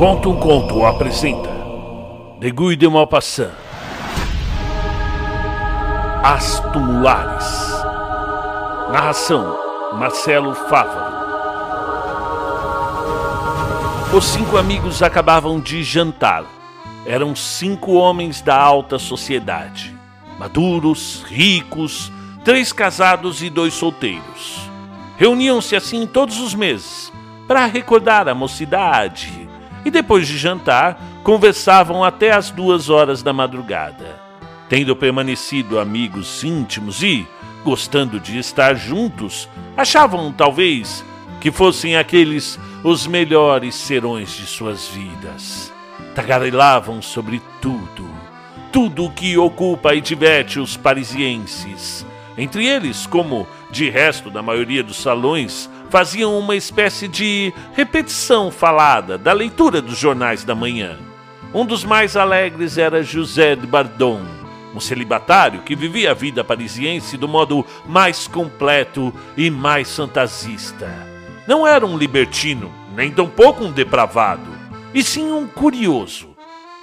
Conta um Conto apresenta De Guy de Maupassant As Tumulares Narração Marcelo Fávaro Os cinco amigos acabavam de jantar. Eram cinco homens da alta sociedade. Maduros, ricos, três casados e dois solteiros. Reuniam-se assim todos os meses para recordar a mocidade e depois de jantar conversavam até as duas horas da madrugada. Tendo permanecido amigos íntimos e, gostando de estar juntos, achavam talvez que fossem aqueles os melhores serões de suas vidas. Tagarelavam sobre tudo, tudo o que ocupa e diverte os parisienses. Entre eles, como de resto da maioria dos salões, faziam uma espécie de repetição falada da leitura dos jornais da manhã. Um dos mais alegres era José de Bardon, um celibatário que vivia a vida parisiense do modo mais completo e mais fantasista. Não era um libertino, nem tampouco um depravado, e sim um curioso.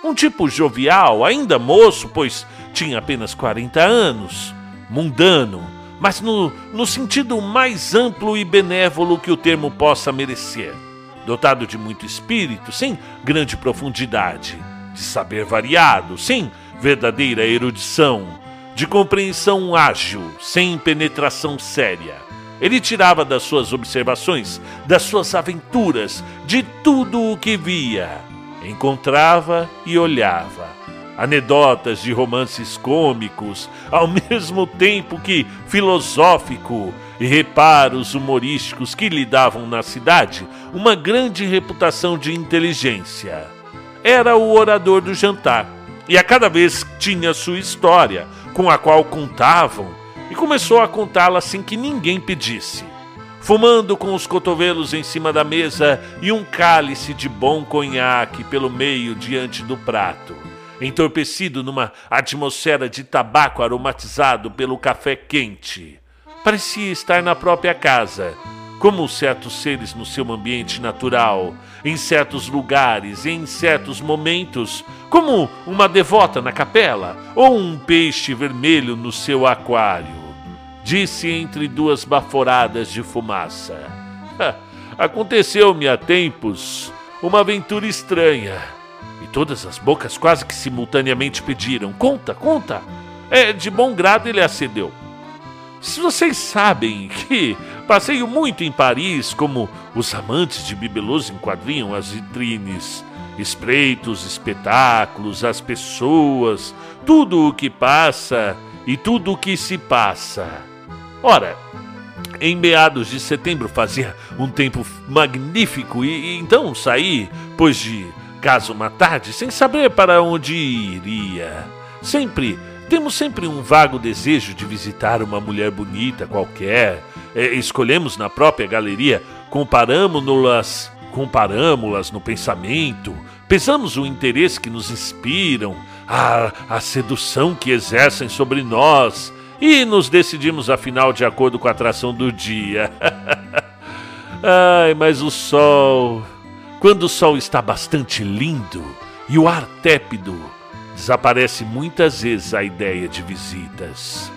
Um tipo jovial, ainda moço, pois tinha apenas 40 anos, mundano, mas no, no sentido mais amplo e benévolo que o termo possa merecer. Dotado de muito espírito, sem grande profundidade, de saber variado, sem verdadeira erudição, de compreensão ágil, sem penetração séria. Ele tirava das suas observações, das suas aventuras, de tudo o que via, encontrava e olhava anedotas de romances cômicos, ao mesmo tempo que filosófico, e reparos humorísticos que lhe davam na cidade uma grande reputação de inteligência. Era o orador do jantar, e a cada vez tinha sua história, com a qual contavam, e começou a contá-la sem que ninguém pedisse. Fumando com os cotovelos em cima da mesa e um cálice de bom conhaque pelo meio diante do prato entorpecido numa atmosfera de tabaco aromatizado pelo café quente. Parecia estar na própria casa, como certos seres no seu ambiente natural, em certos lugares e em certos momentos, como uma devota na capela ou um peixe vermelho no seu aquário. Disse entre duas baforadas de fumaça. Aconteceu-me há tempos uma aventura estranha e todas as bocas quase que simultaneamente pediram: Conta, conta! É, de bom grado ele acedeu. Se vocês sabem que passeio muito em Paris, como os amantes de bibelots enquadriam as vitrines, espreito os espetáculos, as pessoas, tudo o que passa e tudo o que se passa. Ora, em meados de setembro fazia um tempo magnífico e, e então saí, pois de casa uma tarde sem saber para onde iria. Sempre, temos sempre um vago desejo de visitar uma mulher bonita qualquer. É, escolhemos na própria galeria, comparamos-las comparamos-las no pensamento, pesamos o interesse que nos inspiram, a, a sedução que exercem sobre nós e nos decidimos afinal de acordo com a atração do dia. Ai, mas o sol quando o sol está bastante lindo e o ar tépido, desaparece muitas vezes a ideia de visitas.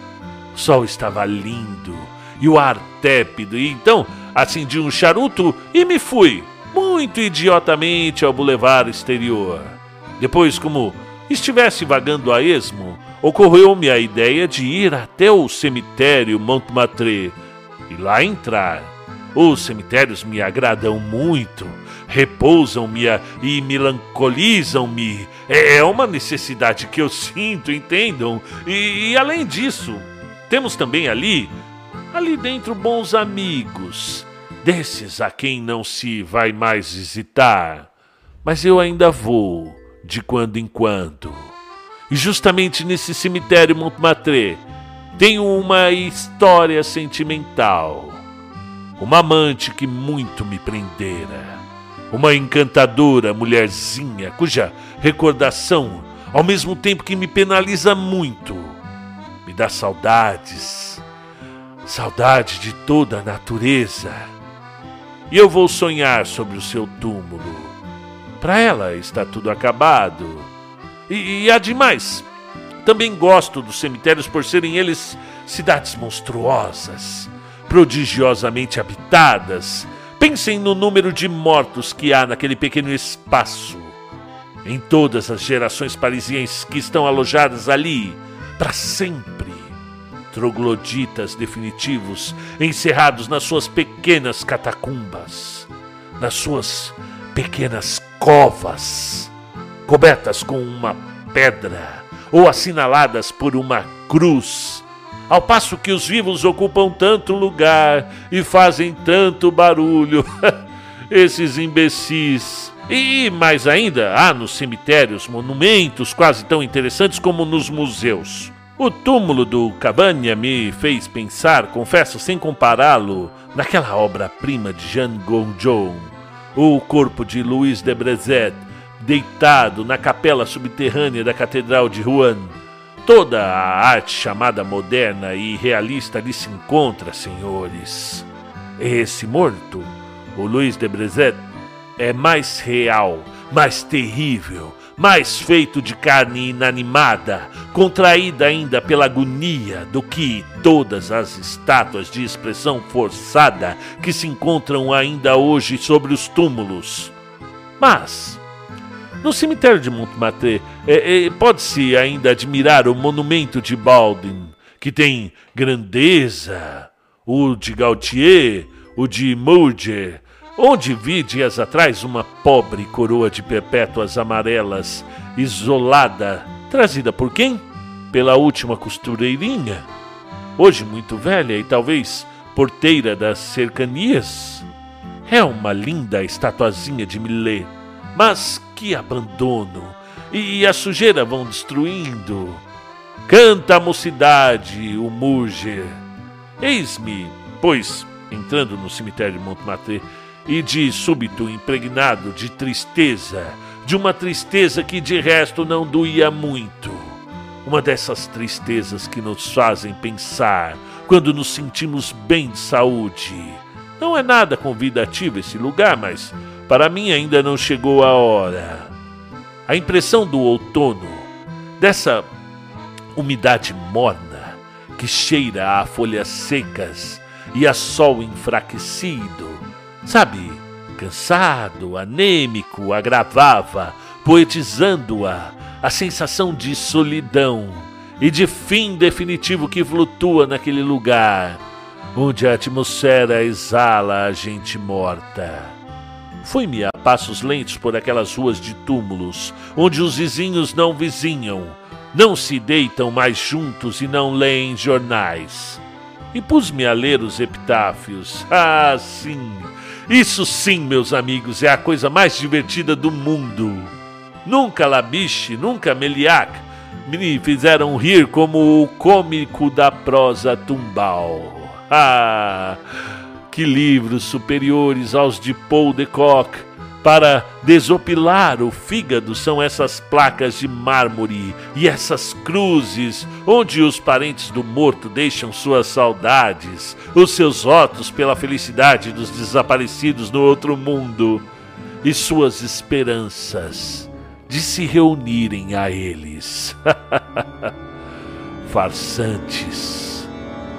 O sol estava lindo e o ar tépido, e então acendi um charuto e me fui, muito idiotamente, ao bulevar exterior. Depois, como estivesse vagando a esmo, ocorreu-me a ideia de ir até o cemitério Montmartre e lá entrar. Os cemitérios me agradam muito repousam-me e melancolizam-me. É, é uma necessidade que eu sinto, entendam? E, e além disso, temos também ali, ali dentro, bons amigos, desses a quem não se vai mais visitar. Mas eu ainda vou, de quando em quando. E justamente nesse cemitério Montmartre tenho uma história sentimental. Uma amante que muito me prendera uma encantadora mulherzinha cuja recordação, ao mesmo tempo que me penaliza muito, me dá saudades, saudade de toda a natureza. E eu vou sonhar sobre o seu túmulo, Para ela está tudo acabado. E, e há demais. Também gosto dos cemitérios por serem eles cidades monstruosas, prodigiosamente habitadas. Pensem no número de mortos que há naquele pequeno espaço. Em todas as gerações parisienses que estão alojadas ali, para sempre. Trogloditas definitivos encerrados nas suas pequenas catacumbas, nas suas pequenas covas, cobertas com uma pedra ou assinaladas por uma cruz, ao passo que os vivos ocupam tanto lugar e fazem tanto barulho. Esses imbecis. E mais ainda, há nos cemitérios monumentos quase tão interessantes como nos museus. O túmulo do Cabanha me fez pensar, confesso sem compará-lo, naquela obra-prima de Jean Gourjon, o corpo de Louis de Brezet, deitado na capela subterrânea da Catedral de Rouen. Toda a arte chamada moderna e realista ali se encontra, senhores. Esse morto, o Louis de Brezet, é mais real, mais terrível, mais feito de carne inanimada, contraída ainda pela agonia, do que todas as estátuas de expressão forçada que se encontram ainda hoje sobre os túmulos. Mas, no cemitério de Montmartre, é, é, pode-se ainda admirar o monumento de Baldwin, que tem grandeza, o de Gautier, o de Murger, onde vi dias atrás uma pobre coroa de perpétuas amarelas, isolada, trazida por quem? Pela última costureirinha, hoje muito velha e talvez porteira das cercanias. É uma linda estatuazinha de Millet, mas que abandono! E a sujeira vão destruindo. Canta a mocidade, o Murger. Eis-me, pois, entrando no cemitério de Montmartre, e de súbito impregnado de tristeza, de uma tristeza que de resto não doía muito. Uma dessas tristezas que nos fazem pensar quando nos sentimos bem de saúde. Não é nada convidativo esse lugar, mas para mim ainda não chegou a hora. A impressão do outono, dessa umidade morna que cheira a folhas secas e a sol enfraquecido, Sabe, cansado, anêmico, agravava, poetizando-a, a sensação de solidão e de fim definitivo que flutua naquele lugar, onde a atmosfera exala a gente morta. Fui-me a passos lentos por aquelas ruas de túmulos, onde os vizinhos não vizinham, não se deitam mais juntos e não leem jornais. E pus-me a ler os epitáfios. Ah, sim! Isso sim, meus amigos, é a coisa mais divertida do mundo. Nunca Labiche, nunca Meliac me fizeram rir como o cômico da prosa tumbal. Que livros superiores aos de Paul de Kock para desopilar o fígado são essas placas de mármore e essas cruzes onde os parentes do morto deixam suas saudades, os seus votos pela felicidade dos desaparecidos no outro mundo e suas esperanças de se reunirem a eles. Farsantes.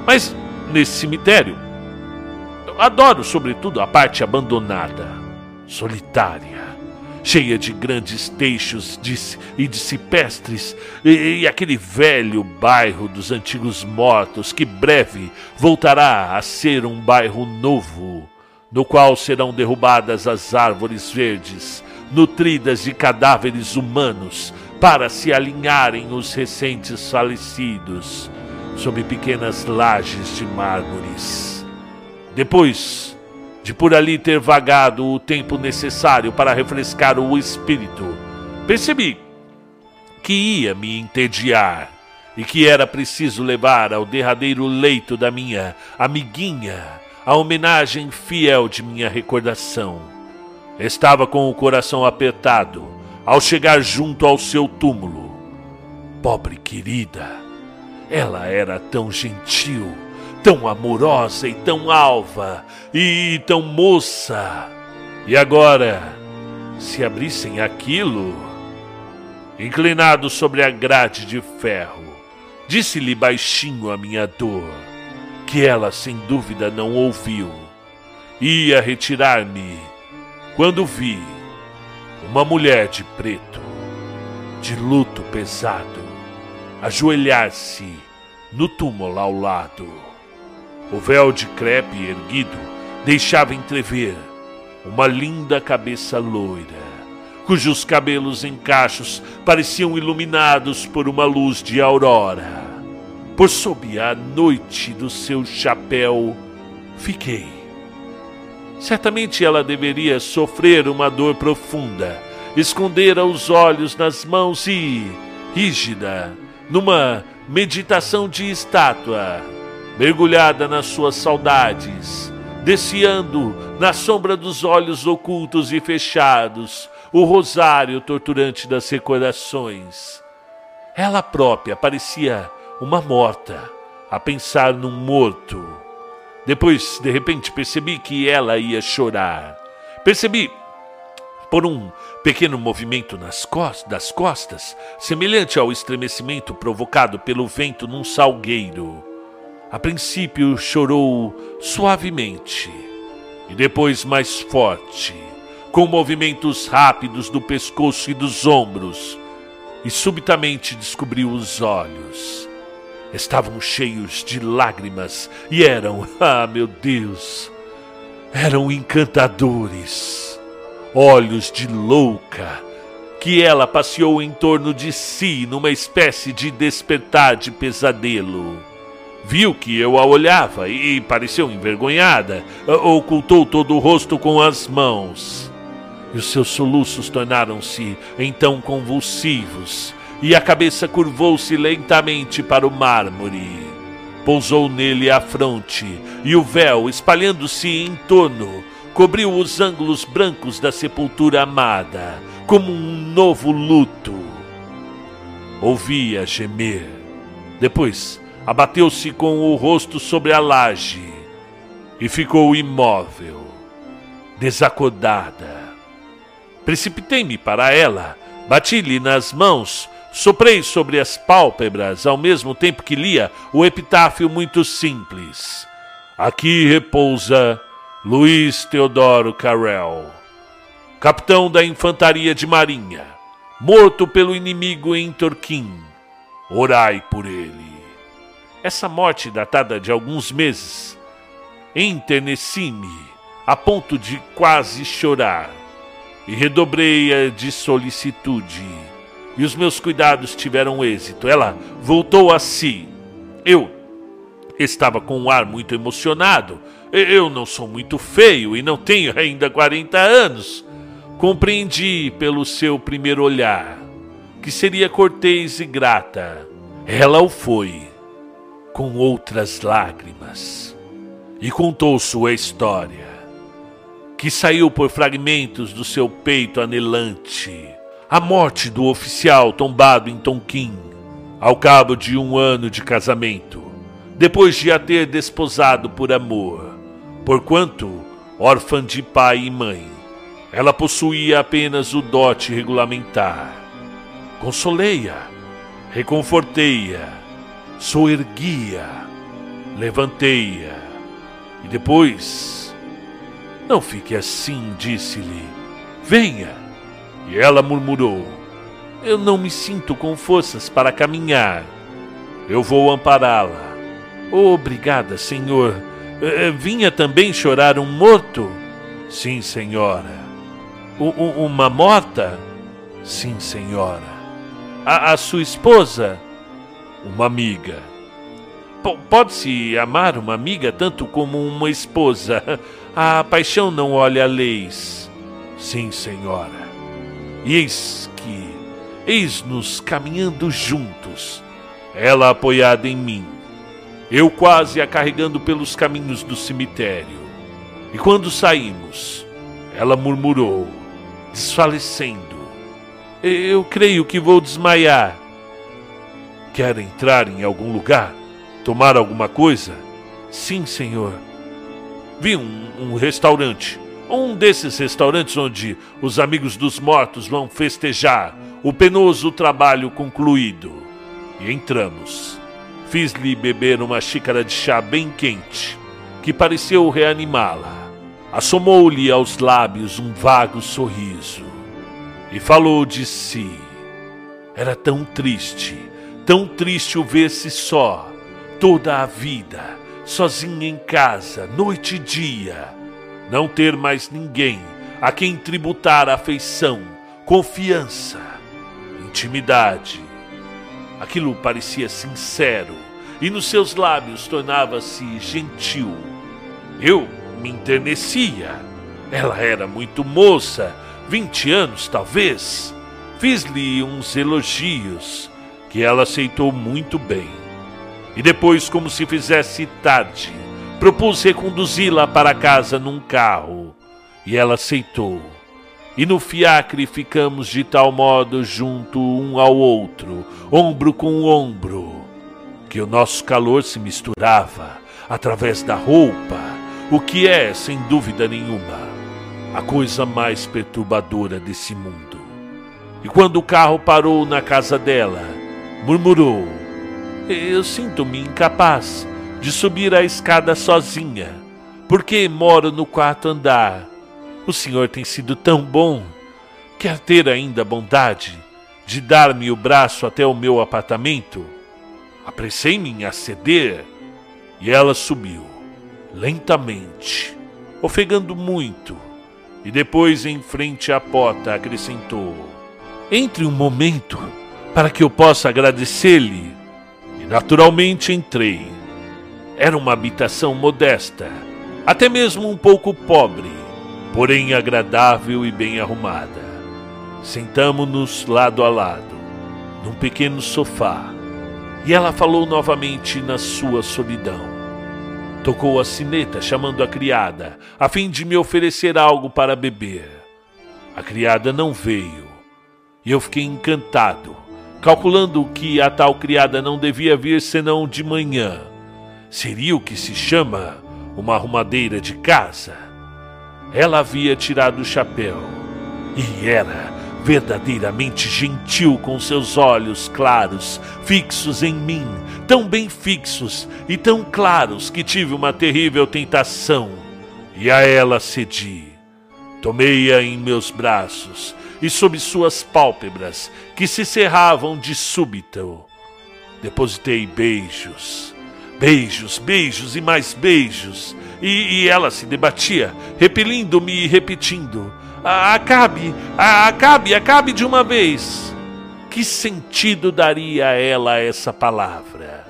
Mas nesse cemitério, eu adoro sobretudo a parte abandonada solitária, cheia de grandes teixos de, e de cipestres, e, e aquele velho bairro dos antigos mortos que breve voltará a ser um bairro novo, no qual serão derrubadas as árvores verdes, nutridas de cadáveres humanos, para se alinharem os recentes falecidos, sob pequenas lajes de mármores. Depois, de por ali ter vagado o tempo necessário para refrescar o espírito, percebi que ia me entediar e que era preciso levar ao derradeiro leito da minha amiguinha a homenagem fiel de minha recordação. Estava com o coração apertado ao chegar junto ao seu túmulo. Pobre querida, ela era tão gentil tão amorosa e tão alva e tão moça. E agora se abrissem aquilo. Inclinado sobre a grade de ferro, disse-lhe baixinho a minha dor, que ela sem dúvida não ouviu. Ia retirar-me quando vi uma mulher de preto, de luto pesado, ajoelhar-se no túmulo ao lado. O véu de crepe erguido deixava entrever uma linda cabeça loira, cujos cabelos em cachos pareciam iluminados por uma luz de aurora. Por sob a noite do seu chapéu, fiquei. Certamente ela deveria sofrer uma dor profunda, escondera os olhos nas mãos e, rígida, numa meditação de estátua, mergulhada nas suas saudades, desfiando na sombra dos olhos ocultos e fechados o rosário torturante das recordações. Ela própria parecia uma morta, a pensar num morto. Depois, de repente, percebi que ela ia chorar. Percebi por um pequeno movimento nas costas, das costas, semelhante ao estremecimento provocado pelo vento num salgueiro. A princípio chorou suavemente e depois mais forte, com movimentos rápidos do pescoço e dos ombros, e subitamente descobriu os olhos. Estavam cheios de lágrimas e eram, ah meu Deus, eram encantadores olhos de louca, que ela passeou em torno de si numa espécie de despertar de pesadelo. Viu que eu a olhava e pareceu envergonhada, ocultou todo o rosto com as mãos. E os seus soluços tornaram-se então convulsivos, e a cabeça curvou-se lentamente para o mármore. Pousou nele a fronte, e o véu, espalhando-se em torno, cobriu os ângulos brancos da sepultura amada, como um novo luto. Ouvia gemer. Depois, abateu-se com o rosto sobre a laje e ficou imóvel, desacordada. Precipitei-me para ela, bati-lhe nas mãos, soprei sobre as pálpebras ao mesmo tempo que lia o epitáfio muito simples. Aqui repousa Luiz Teodoro Carrel, capitão da Infantaria de Marinha, morto pelo inimigo em Torquim. Orai por ele. Essa morte datada de alguns meses enterneci-me a ponto de quase chorar e redobrei-a de solicitude. E os meus cuidados tiveram êxito. Ela voltou a si. Eu estava com um ar muito emocionado eu não sou muito feio e não tenho ainda 40 anos. Compreendi pelo seu primeiro olhar que seria cortês e grata. Ela o foi, com outras lágrimas, e contou sua história, que saiu por fragmentos do seu peito anelante. A morte do oficial tombado em Tonquim, ao cabo de um ano de casamento, depois de a ter desposado por amor Porquanto, órfã de pai e mãe, ela possuía apenas o dote regulamentar. Consolei-a, reconfortei-a, soergui-a, levantei-a e depois. Não fique assim, disse-lhe. Venha. E ela murmurou: Eu não me sinto com forças para caminhar. Eu vou ampará-la. Obrigada, Senhor vinha também chorar um morto? Sim, senhora. Uma morta? Sim, senhora. A, a sua esposa? Uma amiga. Pode-se amar uma amiga tanto como uma esposa. A paixão não olha leis. Sim, senhora. E eis que, eis-nos caminhando juntos, ela apoiada em mim eu quase a carregando pelos caminhos do cemitério. E quando saímos, ela murmurou, desfalecendo: Eu creio que vou desmaiar. Quer entrar em algum lugar? Tomar alguma coisa? Sim, senhor. Vi um, um restaurante. Um desses restaurantes onde os amigos dos mortos vão festejar o penoso trabalho concluído. E entramos. Fiz-lhe beber uma xícara de chá bem quente, que pareceu reanimá-la. Assomou-lhe aos lábios um vago sorriso e falou de si. Era tão triste, tão triste o ver-se só, toda a vida, sozinha em casa, noite e dia, não ter mais ninguém a quem tributar afeição, confiança, intimidade. Aquilo parecia sincero e nos seus lábios tornava-se gentil. Eu me enternecia. Ela era muito moça, vinte anos talvez. Fiz-lhe uns elogios que ela aceitou muito bem. E depois, como se fizesse tarde, propus reconduzi-la para casa num carro. E ela aceitou. E no fiacre ficamos de tal modo junto um ao outro, ombro com ombro, que o nosso calor se misturava através da roupa, o que é, sem dúvida nenhuma, a coisa mais perturbadora desse mundo. E quando o carro parou na casa dela, murmurou: Eu sinto-me incapaz de subir a escada sozinha, porque moro no quarto andar. O senhor tem sido tão bom. Quer ter ainda a bondade de dar-me o braço até o meu apartamento? Apressei-me em aceder e ela subiu, lentamente, ofegando muito, e depois, em frente à porta, acrescentou: Entre um momento para que eu possa agradecer-lhe. E naturalmente entrei. Era uma habitação modesta, até mesmo um pouco pobre, porém agradável e bem arrumada. Sentamo-nos lado a lado, num pequeno sofá e ela falou novamente na sua solidão. Tocou a sineta, chamando a criada, a fim de me oferecer algo para beber. A criada não veio, e eu fiquei encantado, calculando que a tal criada não devia vir senão de manhã. Seria o que se chama uma arrumadeira de casa. Ela havia tirado o chapéu, e era verdadeiramente gentil com seus olhos claros, fixos em mim, tão bem fixos e tão claros que tive uma terrível tentação, e a ela cedi. Tomei-a em meus braços e sob suas pálpebras, que se cerravam de súbito, depositei beijos, beijos, beijos e mais beijos, e, e ela se debatia, repelindo-me e repetindo: Acabe, acabe, acabe de uma vez. Que sentido daria a ela essa palavra?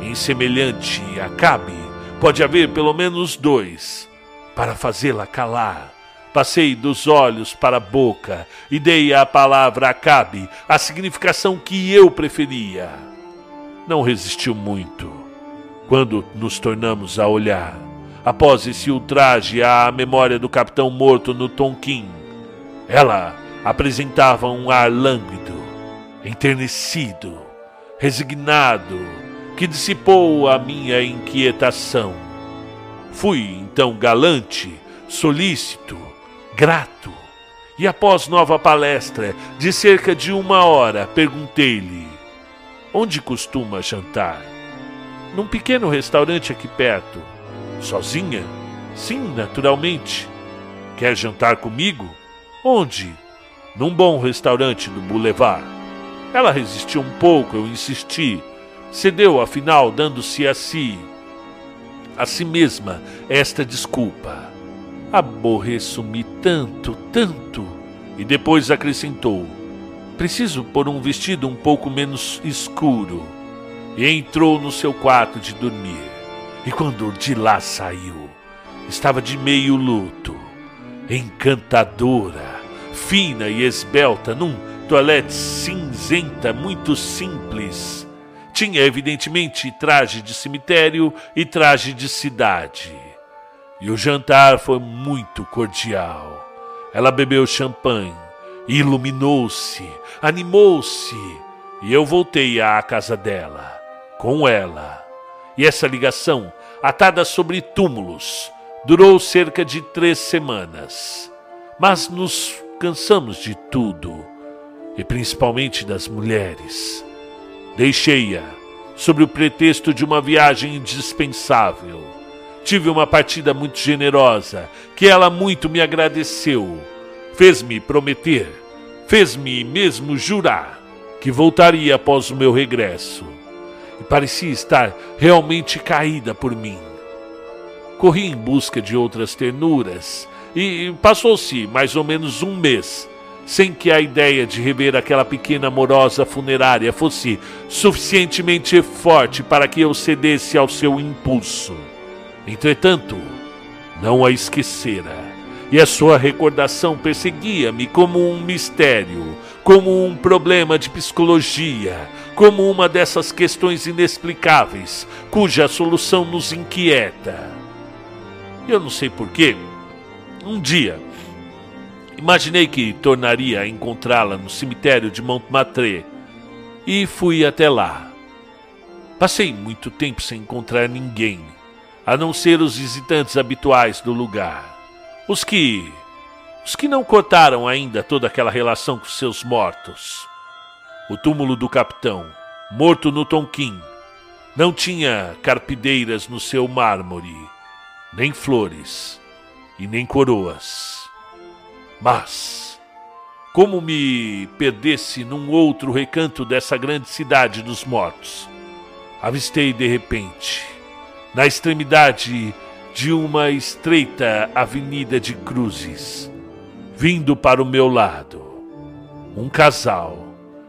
Em semelhante acabe, pode haver pelo menos dois. Para fazê-la calar, passei dos olhos para a boca e dei à palavra acabe a significação que eu preferia. Não resistiu muito. Quando nos tornamos a olhar, após esse ultraje à memória do capitão morto no Tonkin. Ela apresentava um ar lânguido, enternecido, resignado, que dissipou a minha inquietação. Fui então galante, solícito, grato, e após nova palestra de cerca de uma hora, perguntei-lhe: Onde costuma jantar? Num pequeno restaurante aqui perto Sozinha? Sim, naturalmente. Quer jantar comigo? Onde? Num bom restaurante do Boulevard. Ela resistiu um pouco, eu insisti. Cedeu, afinal, dando-se a si, a si mesma, esta desculpa. Aborreço-me tanto, tanto. E depois acrescentou: Preciso pôr um vestido um pouco menos escuro. E entrou no seu quarto de dormir. E quando de lá saiu, estava de meio luto, encantadora, fina e esbelta, num toilette cinzenta muito simples. Tinha evidentemente traje de cemitério e traje de cidade. E o jantar foi muito cordial. Ela bebeu champanhe, iluminou-se, animou-se, e eu voltei à casa dela, com ela e essa ligação, atada sobre túmulos, Durou cerca de três semanas, mas nos cansamos de tudo, e principalmente das mulheres. Deixei-a sob o pretexto de uma viagem indispensável. Tive uma partida muito generosa, que ela muito me agradeceu. Fez-me prometer, fez-me mesmo jurar que voltaria após o meu regresso. E parecia estar realmente caída por mim. Corri em busca de outras ternuras e passou-se mais ou menos um mês sem que a ideia de rever aquela pequena amorosa funerária fosse suficientemente forte para que eu cedesse ao seu impulso. Entretanto, não a esquecera, e a sua recordação perseguia-me como um mistério, como um problema de psicologia, como uma dessas questões inexplicáveis cuja solução nos inquieta. Eu não sei porquê. Um dia, imaginei que tornaria a encontrá-la no cemitério de Montmartre e fui até lá. Passei muito tempo sem encontrar ninguém, a não ser os visitantes habituais do lugar. Os que. Os que não cortaram ainda toda aquela relação com seus mortos. O túmulo do capitão, morto no Tonquim, não tinha carpideiras no seu mármore nem flores e nem coroas. Mas, como me perdesse num outro recanto dessa grande cidade dos mortos, avistei de repente, na extremidade de uma estreita avenida de cruzes, vindo para o meu lado, um casal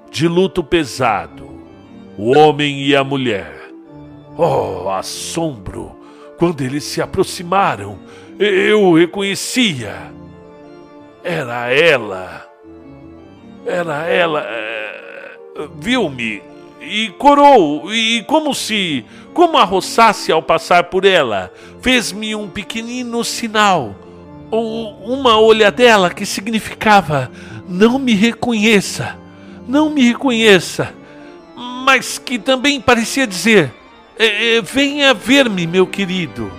de luto pesado, o homem e a mulher. Oh, assombro! Quando eles se aproximaram, eu reconhecia. Era ela. Era ela. É, viu-me e corou, e como se, como arroçasse ao passar por ela, fez-me um pequenino sinal, ou uma olhadela que significava: não me reconheça, não me reconheça, mas que também parecia dizer: é, é, venha ver-me, meu querido.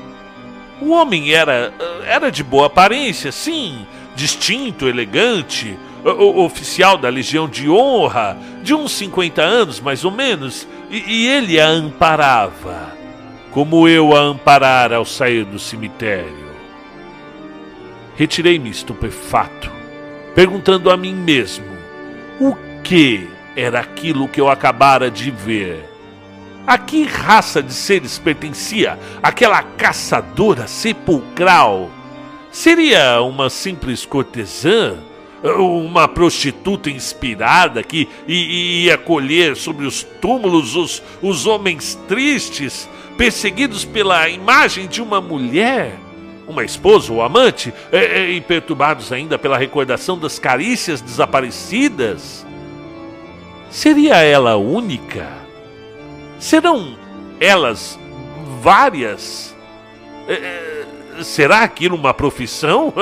O homem era, era de boa aparência, sim, distinto, elegante, oficial da Legião de Honra, de uns 50 anos mais ou menos, e, e ele a amparava, como eu a amparara ao sair do cemitério. Retirei-me estupefato, perguntando a mim mesmo: o que era aquilo que eu acabara de ver? A que raça de seres pertencia aquela caçadora sepulcral? Seria uma simples cortesã? Uma prostituta inspirada que ia colher sobre os túmulos os, os homens tristes, perseguidos pela imagem de uma mulher? Uma esposa ou amante, e perturbados ainda pela recordação das carícias desaparecidas? Seria ela única? Serão elas várias? É, é será aquilo uma profissão?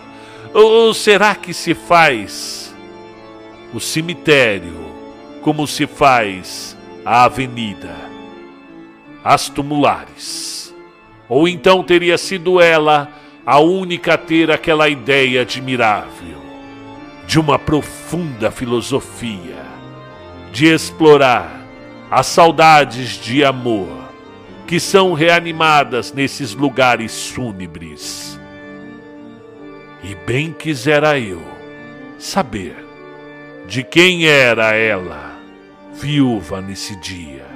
Ou será que se faz o cemitério como se faz a avenida? As tumulares. Ou então teria sido ela a única a ter aquela ideia admirável de uma profunda filosofia, de explorar as saudades de amor que são reanimadas nesses lugares fúnebres. E bem quisera eu saber de quem era ela, viúva nesse dia.